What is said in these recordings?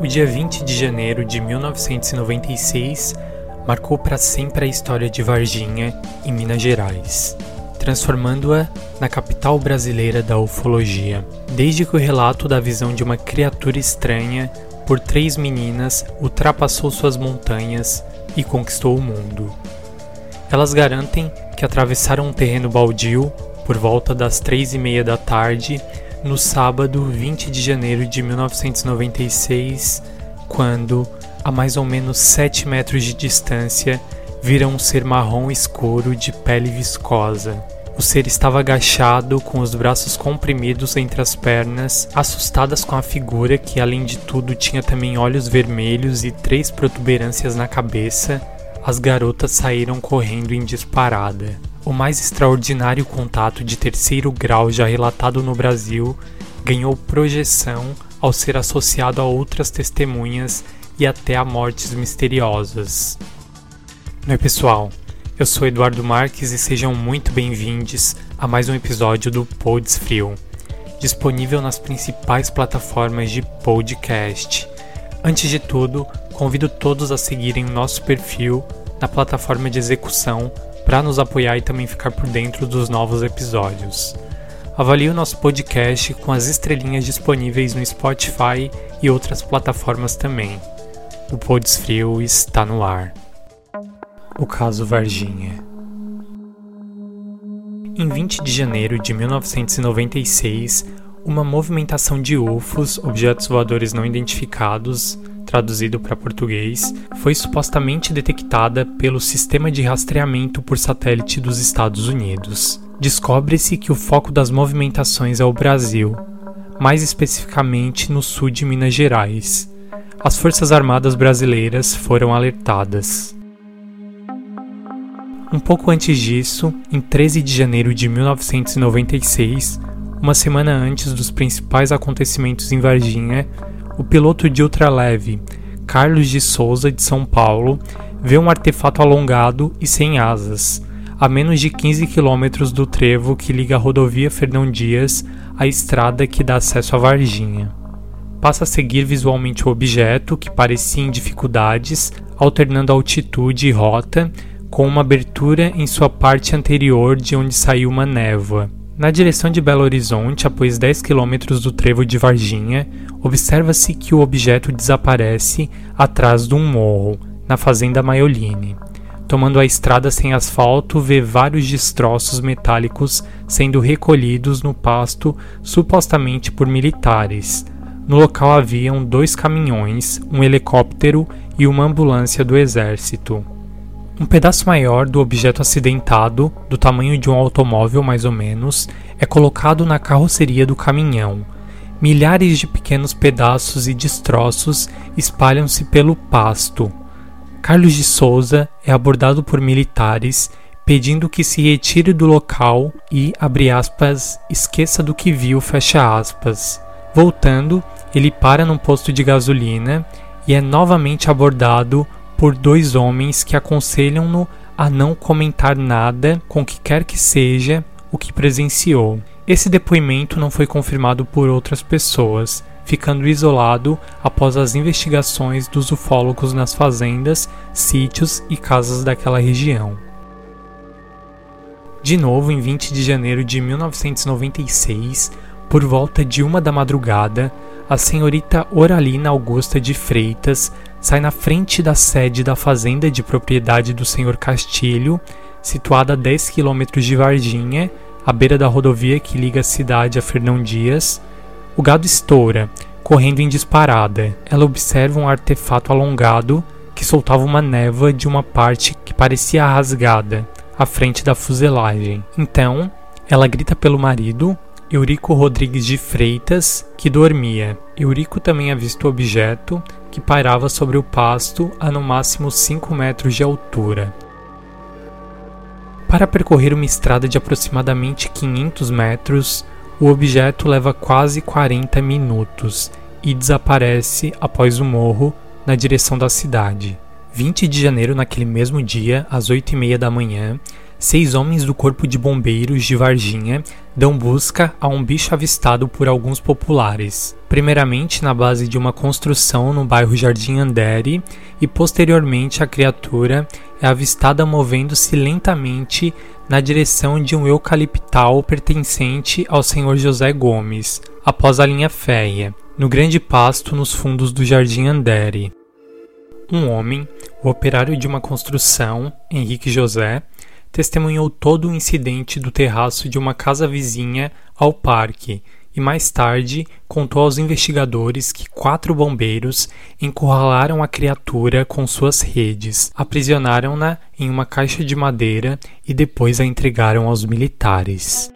O dia 20 de janeiro de 1996 marcou para sempre a história de Varginha, em Minas Gerais, transformando-a na capital brasileira da ufologia. Desde que o relato da visão de uma criatura estranha por três meninas ultrapassou suas montanhas e conquistou o mundo. Elas garantem que atravessaram um terreno baldio por volta das três e meia da tarde no sábado 20 de janeiro de 1996, quando, a mais ou menos 7 metros de distância, viram um ser marrom escuro de pele viscosa. O ser estava agachado, com os braços comprimidos entre as pernas, assustadas com a figura que, além de tudo, tinha também olhos vermelhos e três protuberâncias na cabeça. As garotas saíram correndo em disparada. O mais extraordinário contato de terceiro grau já relatado no Brasil ganhou projeção ao ser associado a outras testemunhas e até a mortes misteriosas. Oi, pessoal. Eu sou Eduardo Marques e sejam muito bem-vindos a mais um episódio do Pods Frio, disponível nas principais plataformas de podcast. Antes de tudo, convido todos a seguirem o nosso perfil na plataforma de execução para nos apoiar e também ficar por dentro dos novos episódios. Avalie o nosso podcast com as estrelinhas disponíveis no Spotify e outras plataformas também. O Pods Frio está no ar. O caso Varginha. Em 20 de janeiro de 1996, uma movimentação de UFOs, objetos voadores não identificados, traduzido para português, foi supostamente detectada pelo Sistema de Rastreamento por Satélite dos Estados Unidos. Descobre-se que o foco das movimentações é o Brasil, mais especificamente no sul de Minas Gerais. As Forças Armadas Brasileiras foram alertadas. Um pouco antes disso, em 13 de janeiro de 1996, uma semana antes dos principais acontecimentos em Varginha, o piloto de ultraleve Carlos de Souza de São Paulo vê um artefato alongado e sem asas, a menos de 15 quilômetros do trevo que liga a rodovia Fernão Dias à estrada que dá acesso a Varginha. Passa a seguir visualmente o objeto, que parecia em dificuldades, alternando altitude e rota, com uma abertura em sua parte anterior de onde saiu uma névoa. Na direção de Belo Horizonte, após 10 quilômetros do trevo de Varginha, observa-se que o objeto desaparece atrás de um morro, na fazenda Maioline. Tomando a estrada sem asfalto, vê vários destroços metálicos sendo recolhidos no pasto, supostamente por militares. No local haviam dois caminhões, um helicóptero e uma ambulância do exército. Um pedaço maior do objeto acidentado, do tamanho de um automóvel mais ou menos, é colocado na carroceria do caminhão. Milhares de pequenos pedaços e destroços espalham-se pelo pasto. Carlos de Souza é abordado por militares pedindo que se retire do local e, abre aspas, esqueça do que viu, fecha aspas. Voltando, ele para num posto de gasolina e é novamente abordado por dois homens que aconselham-no a não comentar nada com que quer que seja o que presenciou. Esse depoimento não foi confirmado por outras pessoas, ficando isolado após as investigações dos ufólogos nas fazendas, sítios e casas daquela região. De novo, em 20 de janeiro de 1996, por volta de uma da madrugada, a senhorita Oralina Augusta de Freitas sai na frente da sede da fazenda de propriedade do senhor Castilho, situada a 10 quilômetros de Varginha, à beira da rodovia que liga a cidade a Fernão Dias. O gado estoura, correndo em disparada. Ela observa um artefato alongado que soltava uma névoa de uma parte que parecia rasgada, à frente da fuselagem. Então, ela grita pelo marido, Eurico Rodrigues de Freitas, que dormia. Eurico também avista o objeto, que pairava sobre o pasto a no máximo 5 metros de altura. Para percorrer uma estrada de aproximadamente 500 metros, o objeto leva quase 40 minutos e desaparece após o morro na direção da cidade. 20 de janeiro, naquele mesmo dia, às 8 e meia da manhã, seis homens do Corpo de Bombeiros de Varginha dão busca a um bicho avistado por alguns populares, primeiramente na base de uma construção no bairro Jardim Andere, e posteriormente a criatura é avistada movendo-se lentamente na direção de um eucaliptal pertencente ao senhor José Gomes, após a linha férrea, no grande pasto nos fundos do Jardim Andere. Um homem, o operário de uma construção, Henrique José, testemunhou todo o incidente do terraço de uma casa vizinha ao parque e mais tarde contou aos investigadores que quatro bombeiros encurralaram a criatura com suas redes, aprisionaram-na em uma caixa de madeira e depois a entregaram aos militares.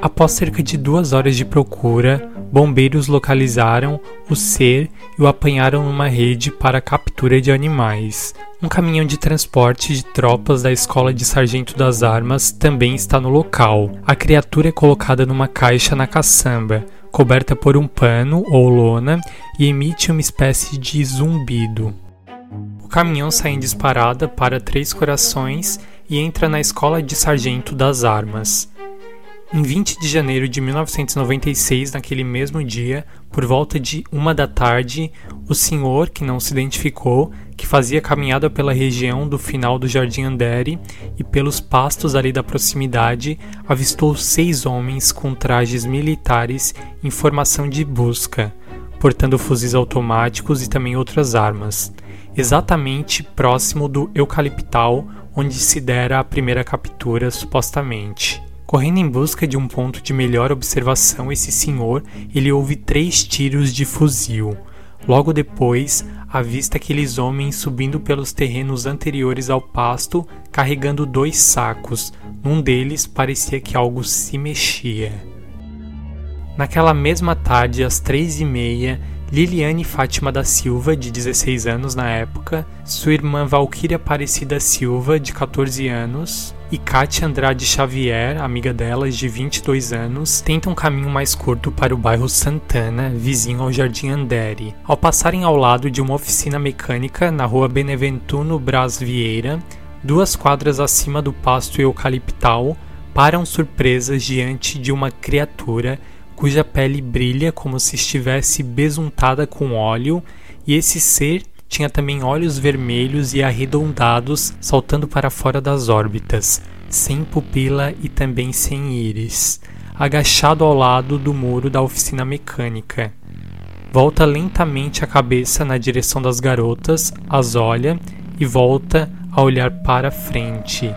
Após cerca de duas horas de procura, bombeiros localizaram o ser e o apanharam numa rede para a captura de animais. Um caminhão de transporte de tropas da Escola de Sargento das Armas também está no local. A criatura é colocada numa caixa na caçamba, coberta por um pano ou lona e emite uma espécie de zumbido. O caminhão sai em disparada para Três Corações e entra na Escola de Sargento das Armas. Em 20 de janeiro de 1996, naquele mesmo dia, por volta de uma da tarde, o senhor, que não se identificou, que fazia caminhada pela região do final do Jardim Andere e pelos pastos ali da proximidade, avistou seis homens com trajes militares em formação de busca, portando fuzis automáticos e também outras armas, exatamente próximo do eucaliptal onde se dera a primeira captura supostamente. Correndo em busca de um ponto de melhor observação, esse senhor ele ouve três tiros de fuzil. Logo depois, avista aqueles homens subindo pelos terrenos anteriores ao pasto, carregando dois sacos. Num deles parecia que algo se mexia. Naquela mesma tarde, às três e meia, Liliane Fátima da Silva, de 16 anos na época, sua irmã Valquíria Aparecida Silva, de 14 anos, e Kátia Andrade Xavier, amiga delas, de 22 anos, tentam um caminho mais curto para o bairro Santana, vizinho ao Jardim Andere. Ao passarem ao lado de uma oficina mecânica na rua Beneventuno Braz Vieira, duas quadras acima do pasto eucaliptal, param surpresas diante de uma criatura cuja pele brilha como se estivesse besuntada com óleo, e esse ser tinha também olhos vermelhos e arredondados saltando para fora das órbitas, sem pupila e também sem íris, agachado ao lado do muro da oficina mecânica. Volta lentamente a cabeça na direção das garotas, as olha e volta a olhar para frente.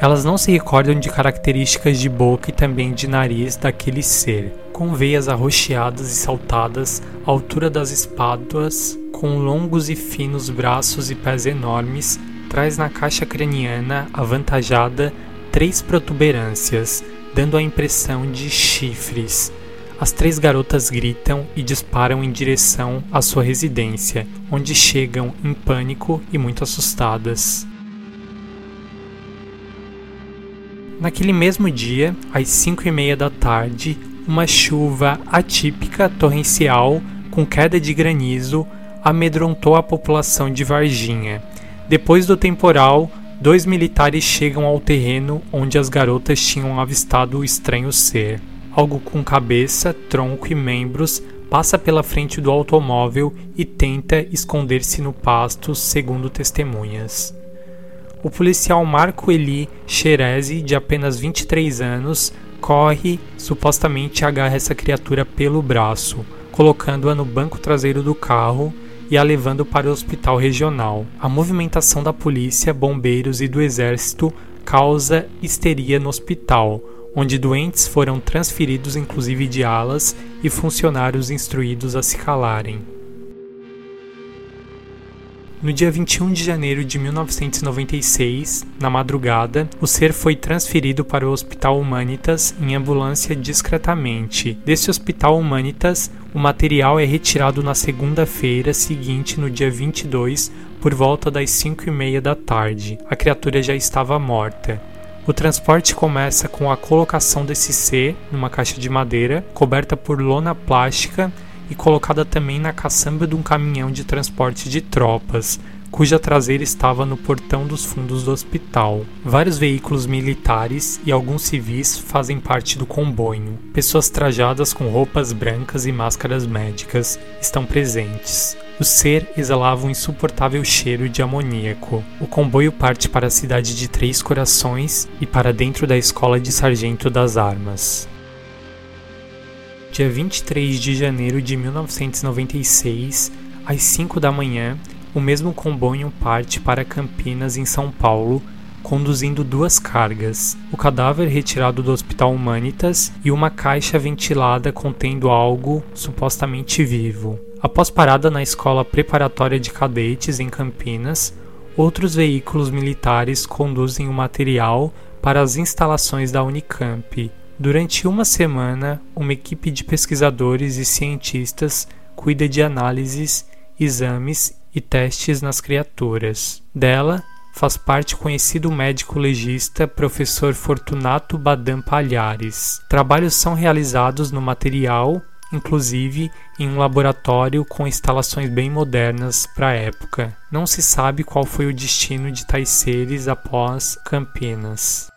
Elas não se recordam de características de boca e também de nariz daquele ser, com veias arroxeadas e saltadas à altura das espáduas, com longos e finos braços e pés enormes, traz na caixa craniana avantajada três protuberâncias, dando a impressão de chifres. As três garotas gritam e disparam em direção à sua residência, onde chegam em pânico e muito assustadas. Naquele mesmo dia, às 5 e meia da tarde, uma chuva atípica torrencial com queda de granizo amedrontou a população de Varginha. Depois do temporal, dois militares chegam ao terreno onde as garotas tinham avistado o estranho ser. Algo com cabeça, tronco e membros passa pela frente do automóvel e tenta esconder-se no pasto, segundo testemunhas. O policial Marco Eli Xerezi, de apenas 23 anos, corre, supostamente agarra essa criatura pelo braço, colocando-a no banco traseiro do carro e a levando para o hospital regional. A movimentação da polícia, bombeiros e do exército causa histeria no hospital, onde doentes foram transferidos inclusive de alas e funcionários instruídos a se calarem. No dia 21 de janeiro de 1996, na madrugada, o ser foi transferido para o Hospital Humanitas em ambulância discretamente. Desse Hospital Humanitas, o material é retirado na segunda-feira seguinte, no dia 22, por volta das 5 e meia da tarde. A criatura já estava morta. O transporte começa com a colocação desse ser numa caixa de madeira coberta por lona plástica e colocada também na caçamba de um caminhão de transporte de tropas, cuja traseira estava no portão dos fundos do hospital. Vários veículos militares e alguns civis fazem parte do comboio. Pessoas trajadas com roupas brancas e máscaras médicas estão presentes. O ser exalava um insuportável cheiro de amoníaco. O comboio parte para a cidade de Três Corações e para dentro da escola de sargento das armas. Dia 23 de janeiro de 1996, às 5 da manhã, o mesmo comboio parte para Campinas, em São Paulo, conduzindo duas cargas: o cadáver retirado do Hospital Humanitas e uma caixa ventilada contendo algo supostamente vivo. Após parada na escola preparatória de cadetes em Campinas, outros veículos militares conduzem o material para as instalações da Unicamp. Durante uma semana, uma equipe de pesquisadores e cientistas cuida de análises, exames e testes nas criaturas. Dela, faz parte o conhecido médico legista professor Fortunato Badam Palhares. Trabalhos são realizados no material inclusive em um laboratório com instalações bem modernas para a época. Não se sabe qual foi o destino de tais seres após Campinas.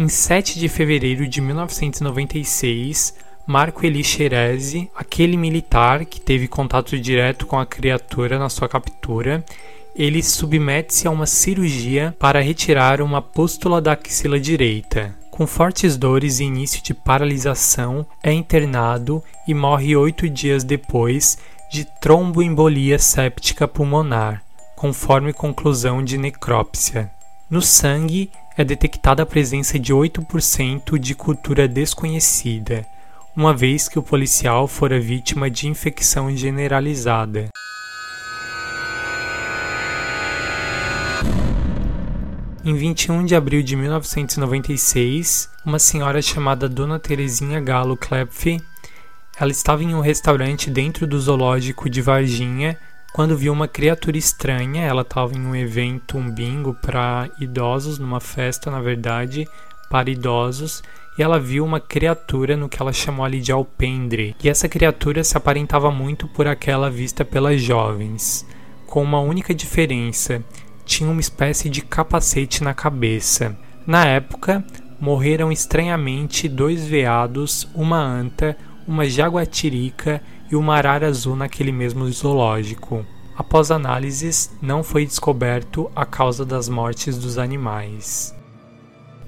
Em 7 de fevereiro de 1996, Marco Eli Xerezi, aquele militar que teve contato direto com a criatura na sua captura, ele submete-se a uma cirurgia para retirar uma pústula da axila direita. Com fortes dores e início de paralisação, é internado e morre oito dias depois de tromboembolia séptica pulmonar, conforme conclusão de necrópsia. No sangue é detectada a presença de 8% de cultura desconhecida, uma vez que o policial fora vítima de infecção generalizada. Em 21 de abril de 1996, uma senhora chamada Dona Terezinha Galo Klepf, ela estava em um restaurante dentro do zoológico de Varginha quando viu uma criatura estranha. Ela estava em um evento, um bingo para idosos, numa festa, na verdade, para idosos, e ela viu uma criatura no que ela chamou ali de alpendre. E essa criatura se aparentava muito por aquela vista pelas jovens, com uma única diferença tinha uma espécie de capacete na cabeça. Na época, morreram estranhamente dois veados, uma anta, uma jaguatirica e uma arara azul naquele mesmo zoológico. Após análises, não foi descoberto a causa das mortes dos animais.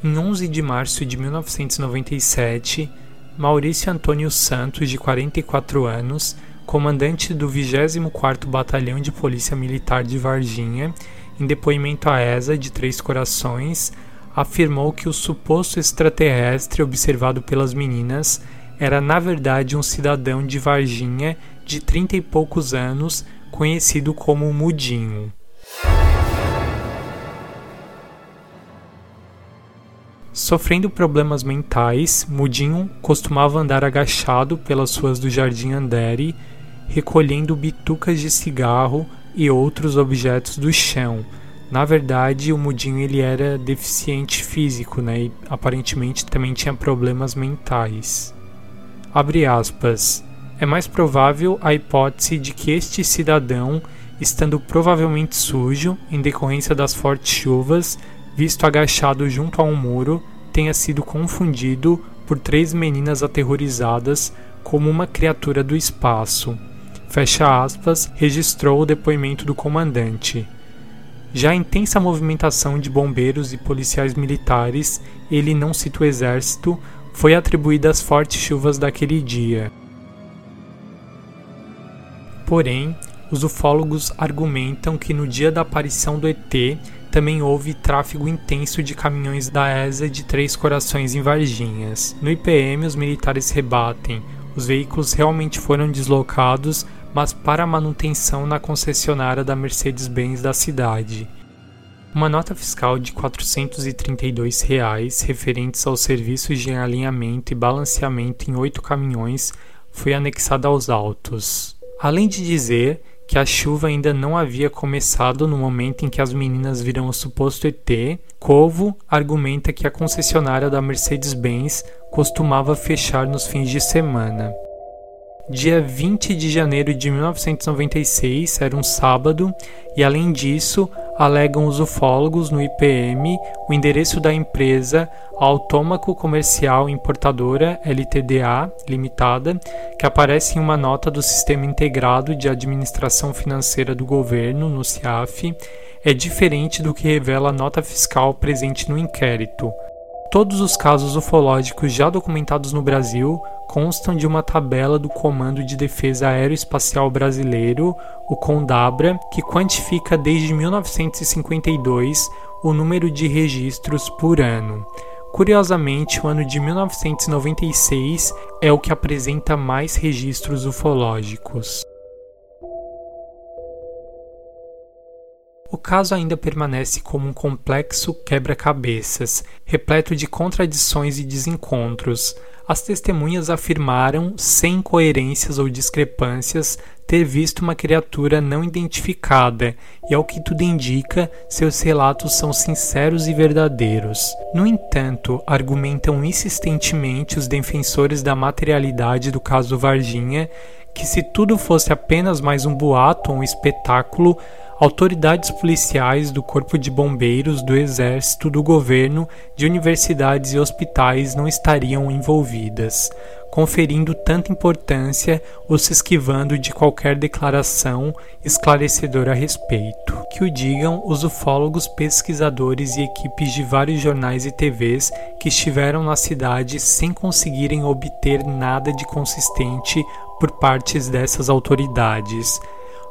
Em 11 de março de 1997, Maurício Antônio Santos, de 44 anos, comandante do 24º Batalhão de Polícia Militar de Varginha, em depoimento à ESA de Três Corações, afirmou que o suposto extraterrestre observado pelas meninas era na verdade um cidadão de Varginha de trinta e poucos anos, conhecido como Mudinho. Sofrendo problemas mentais, Mudinho costumava andar agachado pelas ruas do Jardim Andere, recolhendo bitucas de cigarro e outros objetos do chão. Na verdade, o Mudinho ele era deficiente físico, né? E aparentemente também tinha problemas mentais. Abre aspas. É mais provável a hipótese de que este cidadão, estando provavelmente sujo em decorrência das fortes chuvas, visto agachado junto a um muro, tenha sido confundido por três meninas aterrorizadas como uma criatura do espaço fecha aspas, registrou o depoimento do comandante. Já a intensa movimentação de bombeiros e policiais militares, ele não cita o exército, foi atribuída às fortes chuvas daquele dia. Porém, os ufólogos argumentam que no dia da aparição do ET também houve tráfego intenso de caminhões da ESA de Três Corações em Varginhas. No IPM, os militares rebatem: os veículos realmente foram deslocados mas para manutenção na concessionária da Mercedes-Benz da cidade. Uma nota fiscal de 432 reais, referentes aos serviços de alinhamento e balanceamento em oito caminhões foi anexada aos autos. Além de dizer que a chuva ainda não havia começado no momento em que as meninas viram o suposto ET, Covo argumenta que a concessionária da Mercedes-Benz costumava fechar nos fins de semana. Dia 20 de janeiro de 1996 era um sábado, e além disso, alegam os ufólogos no IPM o endereço da empresa Autômaco Comercial Importadora LTDA Limitada, que aparece em uma nota do Sistema Integrado de Administração Financeira do Governo, no CIAF, é diferente do que revela a nota fiscal presente no inquérito. Todos os casos ufológicos já documentados no Brasil constam de uma tabela do Comando de Defesa Aeroespacial Brasileiro, o CONDABRA, que quantifica desde 1952 o número de registros por ano. Curiosamente, o ano de 1996 é o que apresenta mais registros ufológicos. O caso ainda permanece como um complexo quebra-cabeças, repleto de contradições e desencontros. As testemunhas afirmaram, sem incoerências ou discrepâncias, ter visto uma criatura não identificada, e ao que tudo indica, seus relatos são sinceros e verdadeiros. No entanto, argumentam insistentemente os defensores da materialidade do caso Varginha que se tudo fosse apenas mais um boato ou um espetáculo, autoridades policiais do Corpo de Bombeiros, do Exército, do governo, de universidades e hospitais não estariam envolvidas, conferindo tanta importância ou se esquivando de qualquer declaração esclarecedora a respeito. Que o digam os ufólogos, pesquisadores e equipes de vários jornais e TVs que estiveram na cidade sem conseguirem obter nada de consistente por partes dessas autoridades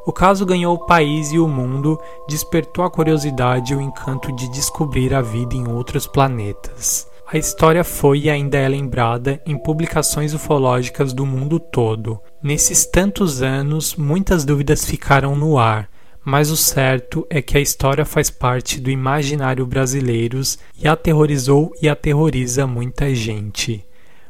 o caso ganhou o país e o mundo, despertou a curiosidade e o encanto de descobrir a vida em outros planetas. A história foi e ainda é lembrada em publicações ufológicas do mundo todo. Nesses tantos anos, muitas dúvidas ficaram no ar, mas o certo é que a história faz parte do imaginário brasileiro e aterrorizou e aterroriza muita gente.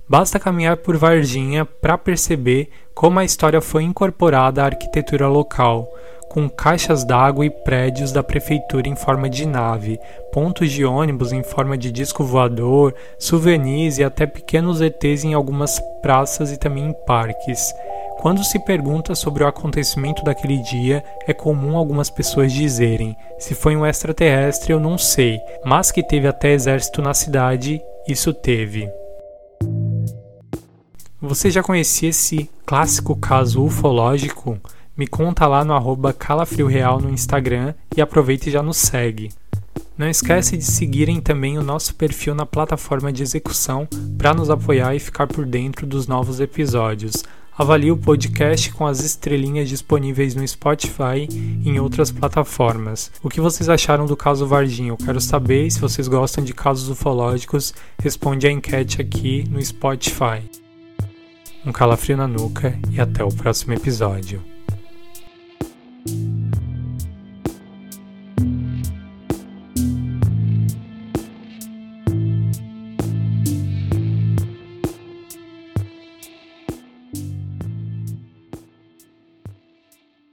Basta caminhar por Varginha para perceber como a história foi incorporada à arquitetura local, com caixas d'água e prédios da prefeitura em forma de nave, pontos de ônibus em forma de disco voador, souvenirs e até pequenos ETs em algumas praças e também em parques. Quando se pergunta sobre o acontecimento daquele dia, é comum algumas pessoas dizerem: se foi um extraterrestre, eu não sei, mas que teve até exército na cidade, isso teve. Você já conhecia esse clássico caso ufológico? Me conta lá no arroba calafrioreal no Instagram e aproveita e já nos segue. Não esquece de seguirem também o nosso perfil na plataforma de execução para nos apoiar e ficar por dentro dos novos episódios. Avalie o podcast com as estrelinhas disponíveis no Spotify e em outras plataformas. O que vocês acharam do caso Varginha? Eu quero saber. Se vocês gostam de casos ufológicos, responde a enquete aqui no Spotify um calafrio na nuca e até o próximo episódio.